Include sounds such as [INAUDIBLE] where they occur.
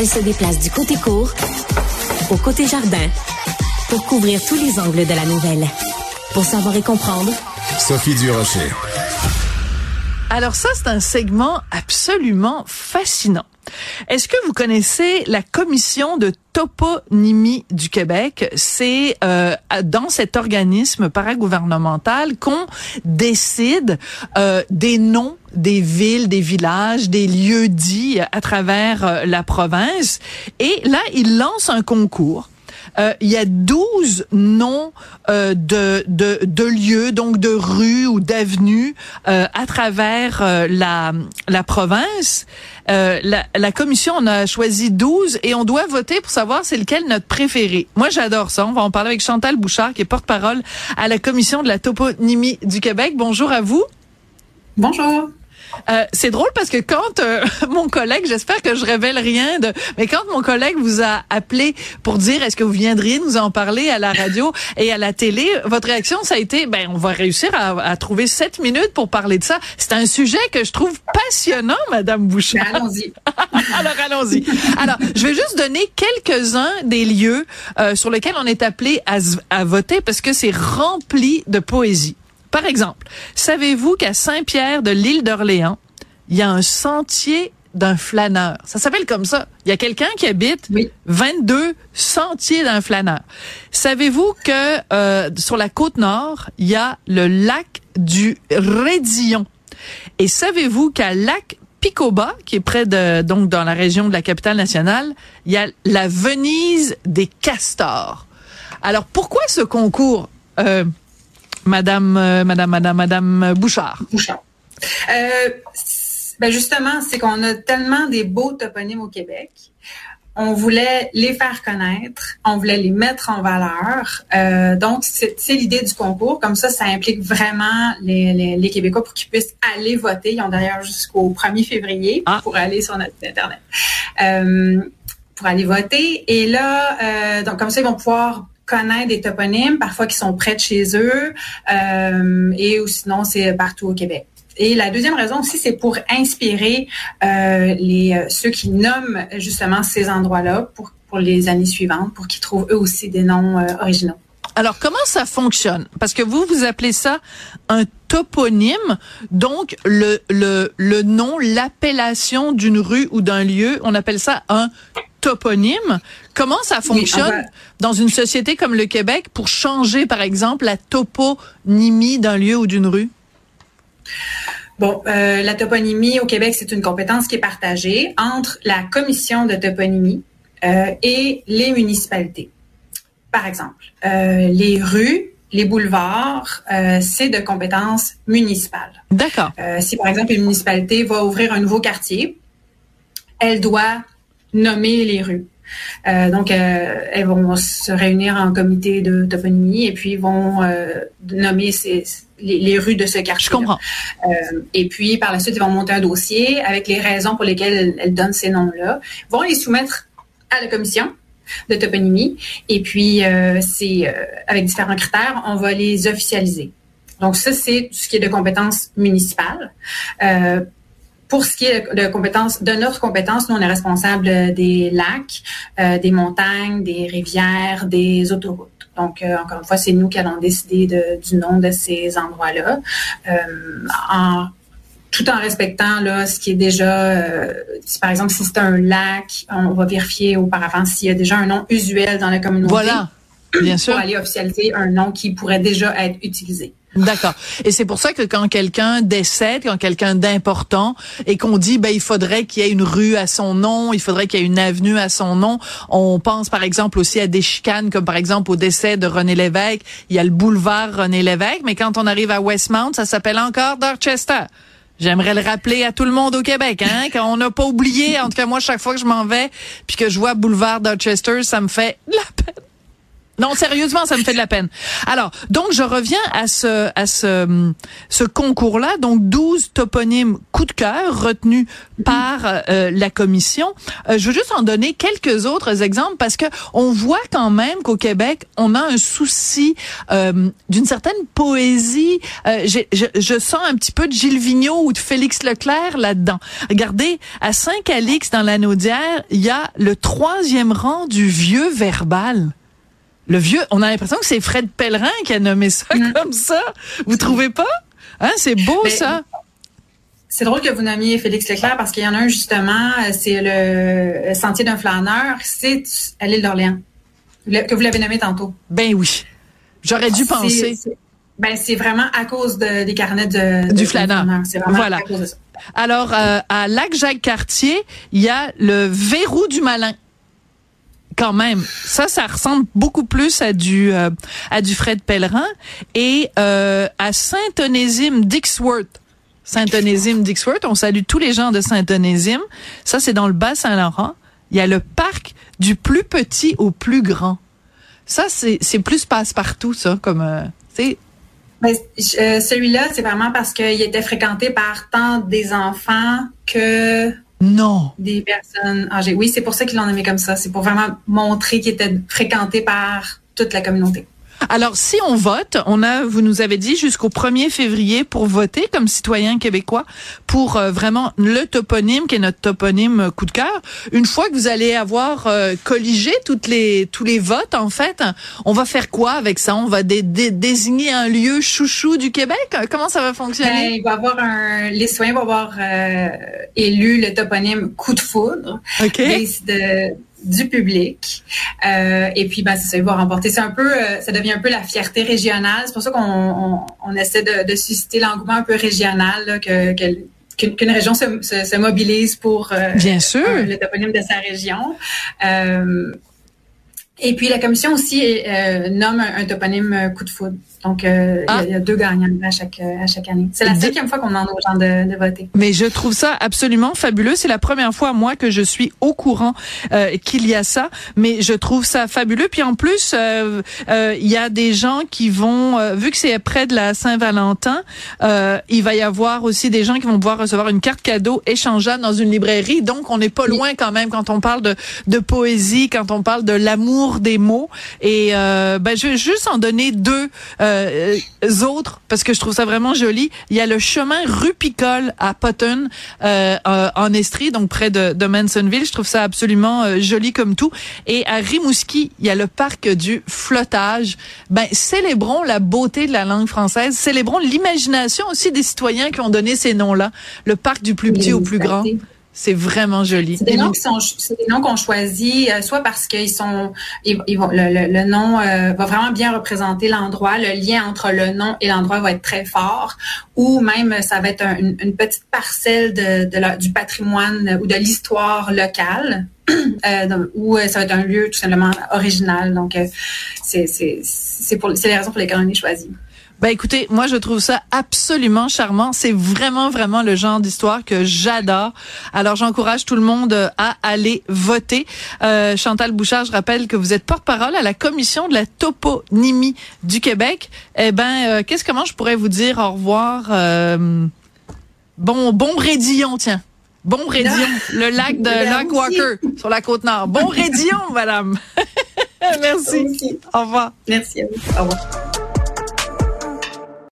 Elle se déplace du côté court au côté jardin pour couvrir tous les angles de la nouvelle. Pour savoir et comprendre, Sophie Durocher. Alors ça, c'est un segment absolument fascinant. Est-ce que vous connaissez la commission de toponymie du Québec? C'est euh, dans cet organisme paragouvernemental qu'on décide euh, des noms des villes, des villages, des lieux dits à travers euh, la province. Et là, il lance un concours euh, il y a 12 noms euh, de, de, de, lieux, donc de rues ou d'avenues euh, à travers euh, la, la province. Euh, la, la, commission en a choisi 12 et on doit voter pour savoir c'est lequel notre préféré. Moi, j'adore ça. On va en parler avec Chantal Bouchard, qui est porte-parole à la commission de la toponymie du Québec. Bonjour à vous. Bonjour. Euh, c'est drôle parce que quand euh, [LAUGHS] mon collègue, j'espère que je révèle rien de, mais quand mon collègue vous a appelé pour dire est-ce que vous viendriez nous en parler à la radio et à la télé, votre réaction ça a été ben on va réussir à, à trouver sept minutes pour parler de ça. C'est un sujet que je trouve passionnant, Madame Bouchard. Ben, allons-y. [LAUGHS] Alors allons-y. Alors je vais juste donner quelques-uns des lieux euh, sur lesquels on est appelé à, à voter parce que c'est rempli de poésie. Par exemple, savez-vous qu'à Saint-Pierre de l'île d'Orléans, il y a un sentier d'un flâneur? Ça s'appelle comme ça. Il y a quelqu'un qui habite oui. 22 sentiers d'un flâneur. Savez-vous que euh, sur la côte nord, il y a le lac du Rédillon? Et savez-vous qu'à lac Picoba, qui est près de donc dans la région de la capitale nationale, il y a la Venise des castors? Alors pourquoi ce concours euh, Madame, euh, Madame, Madame, Madame Bouchard. Bouchard. Euh, ben justement, c'est qu'on a tellement des beaux toponymes au Québec. On voulait les faire connaître, on voulait les mettre en valeur. Euh, donc, c'est l'idée du concours. Comme ça, ça implique vraiment les, les, les Québécois pour qu'ils puissent aller voter. Ils ont d'ailleurs jusqu'au 1er février ah. pour aller sur notre site Internet. Euh, pour aller voter. Et là, euh, donc comme ça, ils vont pouvoir connaître des toponymes, parfois qui sont près de chez eux, euh, et ou sinon c'est partout au Québec. Et la deuxième raison aussi, c'est pour inspirer euh, les ceux qui nomment justement ces endroits-là pour pour les années suivantes, pour qu'ils trouvent eux aussi des noms euh, originaux. Alors, comment ça fonctionne? Parce que vous, vous appelez ça un toponyme, donc le, le, le nom, l'appellation d'une rue ou d'un lieu, on appelle ça un toponyme. Comment ça fonctionne oui, dans une société comme le Québec pour changer, par exemple, la toponymie d'un lieu ou d'une rue? Bon, euh, la toponymie au Québec, c'est une compétence qui est partagée entre la commission de toponymie euh, et les municipalités. Par exemple, euh, les rues, les boulevards, c'est de compétence municipale. D'accord. si par exemple une municipalité va ouvrir un nouveau quartier, elle doit nommer les rues. Euh, donc, euh, elles vont se réunir en comité de toponymie et puis vont euh, nommer ces, les, les, rues de ce quartier. Je comprends. et puis, par la suite, ils vont monter un dossier avec les raisons pour lesquelles elles, donnent ces noms-là. vont les soumettre à la commission de toponymie. Et puis, c'est avec différents critères, on va les officialiser. Donc, ça, c'est ce qui est de compétences municipales. Pour ce qui est de compétences, de notre compétence, nous, on est responsable des lacs, euh, des montagnes, des rivières, des autoroutes. Donc, euh, encore une fois, c'est nous qui allons décider de, du nom de ces endroits-là. Euh, en, tout en respectant là ce qui est déjà, euh, si, par exemple, si c'est un lac, on va vérifier auparavant s'il y a déjà un nom usuel dans la communauté. Voilà, bien sûr. Pour aller officialiser un nom qui pourrait déjà être utilisé. D'accord. Et c'est pour ça que quand quelqu'un décède, quand quelqu'un d'important, et qu'on dit, ben il faudrait qu'il y ait une rue à son nom, il faudrait qu'il y ait une avenue à son nom. On pense par exemple aussi à des chicanes, comme par exemple au décès de René Lévesque, il y a le boulevard René Lévesque, mais quand on arrive à Westmount, ça s'appelle encore Dorchester. J'aimerais le rappeler à tout le monde au Québec, hein, [LAUGHS] qu'on n'a pas oublié. En tout cas, moi, chaque fois que je m'en vais, puis que je vois boulevard Dorchester, ça me fait la peine. Non, sérieusement, ça me fait de la peine. Alors, donc je reviens à ce à ce ce concours-là, donc 12 toponymes coup de cœur retenus par euh, la commission. Euh, je veux juste en donner quelques autres exemples parce que on voit quand même qu'au Québec, on a un souci euh, d'une certaine poésie. Je, je, sens un petit peu de Gilles Vigneault ou de Félix Leclerc là-dedans. Regardez, à Saint-Calix, dans la Naudière, il y a le troisième rang du vieux verbal. Le vieux, on a l'impression que c'est Fred Pellerin qui a nommé ça mm. comme ça. Vous trouvez pas? Hein, c'est beau ça. C'est drôle que vous nommiez Félix Leclerc parce qu'il y en a un justement, c'est le Sentier d'un flâneur, c'est à l'île d'Orléans, que vous l'avez nommé tantôt. Ben oui. J'aurais dû penser. Ben c'est vraiment à cause des carnets de, du flâneur. C'est vraiment voilà. à cause de ça. Alors euh, à Lac Jacques Cartier, il y a le verrou du malin quand même. Ça, ça ressemble beaucoup plus à du euh, à du Fred Pellerin et euh, à Saint-Onésime Dixworth. Saint-Onésime Dixworth, on salue tous les gens de Saint-Onésime. Ça, c'est dans le Bas-Saint-Laurent. Il y a le parc du plus petit au plus grand. Ça, c'est plus passe-partout, ça, comme euh. Ben, celui-là, c'est vraiment parce qu'il était fréquenté par tant des enfants que non. Des personnes âgées. Oui, c'est pour ça qu'ils l'ont nommé comme ça. C'est pour vraiment montrer qu'il était fréquenté par toute la communauté. Alors, si on vote, on a, vous nous avez dit, jusqu'au 1er février pour voter comme citoyen québécois pour euh, vraiment le toponyme qui est notre toponyme euh, coup de cœur. Une fois que vous allez avoir euh, colligé toutes les tous les votes, en fait, on va faire quoi avec ça? On va désigner un lieu chouchou du Québec? Comment ça va fonctionner? Ben, Il va avoir un, les citoyens vont avoir élu le toponyme coup de foudre. Ok. De, du public. Euh, et puis, ben, ça, il va remporter. C'est un peu, euh, ça devient un peu la fierté régionale. C'est pour ça qu'on on, essaie de, susciter l'engouement un peu régional, que, qu'une région se, se, mobilise pour euh, Bien sûr. le toponyme de sa région. Et puis la commission aussi nomme un, un, toponyme coup de foudre. Donc, euh, il, y a, ah. deux gagnants à chaque, à chaque année. C'est la cinquième fois qu'on demande aux gens de, de, voter. Mais je trouve ça absolument fabuleux. C'est la première fois, moi, que je suis au courant euh, qu'il y a ça. Mais je trouve ça fabuleux. Puis en plus, euh, euh il y a des gens qui vont, euh, vu que c'est près de la Saint-Valentin, il va y avoir aussi des gens qui vont pouvoir recevoir une carte cadeau échangeable dans une librairie. Donc, on n'est pas loin quand même quand on parle de, de poésie, quand on parle de l'amour des mots. Et ben, je vais juste en donner deux. Euh, autres, parce que je trouve ça vraiment joli. Il y a le chemin Rupicole à Potton, euh, euh, en Estrie, donc près de, de Mansonville. Je trouve ça absolument joli comme tout. Et à Rimouski, il y a le parc du flottage. Ben, célébrons la beauté de la langue française. Célébrons l'imagination aussi des citoyens qui ont donné ces noms-là. Le parc du plus petit au plus grand. C'est vraiment joli. C'est des noms qui sont, c'est des noms qu'on choisit, euh, soit parce qu'ils sont, ils, vont, le, nom euh, va vraiment bien représenter l'endroit, le lien entre le nom et l'endroit va être très fort, ou même ça va être une, petite parcelle de, du patrimoine ou de l'histoire locale. [CLEARS THROAT] Euh, ou ça va être un lieu tout simplement original. Donc, c'est c'est pour c'est les raisons pour lesquelles on est choisi. Ben écoutez, moi je trouve ça absolument charmant. C'est vraiment vraiment le genre d'histoire que j'adore. Alors j'encourage tout le monde à aller voter. Euh, Chantal Bouchard, je rappelle que vous êtes porte-parole à la commission de la toponymie du Québec. Eh ben, euh, qu'est-ce comment je pourrais vous dire au revoir euh, Bon bon Rédillon, tiens. Bon Rédillon, [LAUGHS] le lac de Lac Walker sur la côte nord. Bon Rédillon, madame. [LAUGHS] Merci. Au revoir. Merci à vous. Au revoir.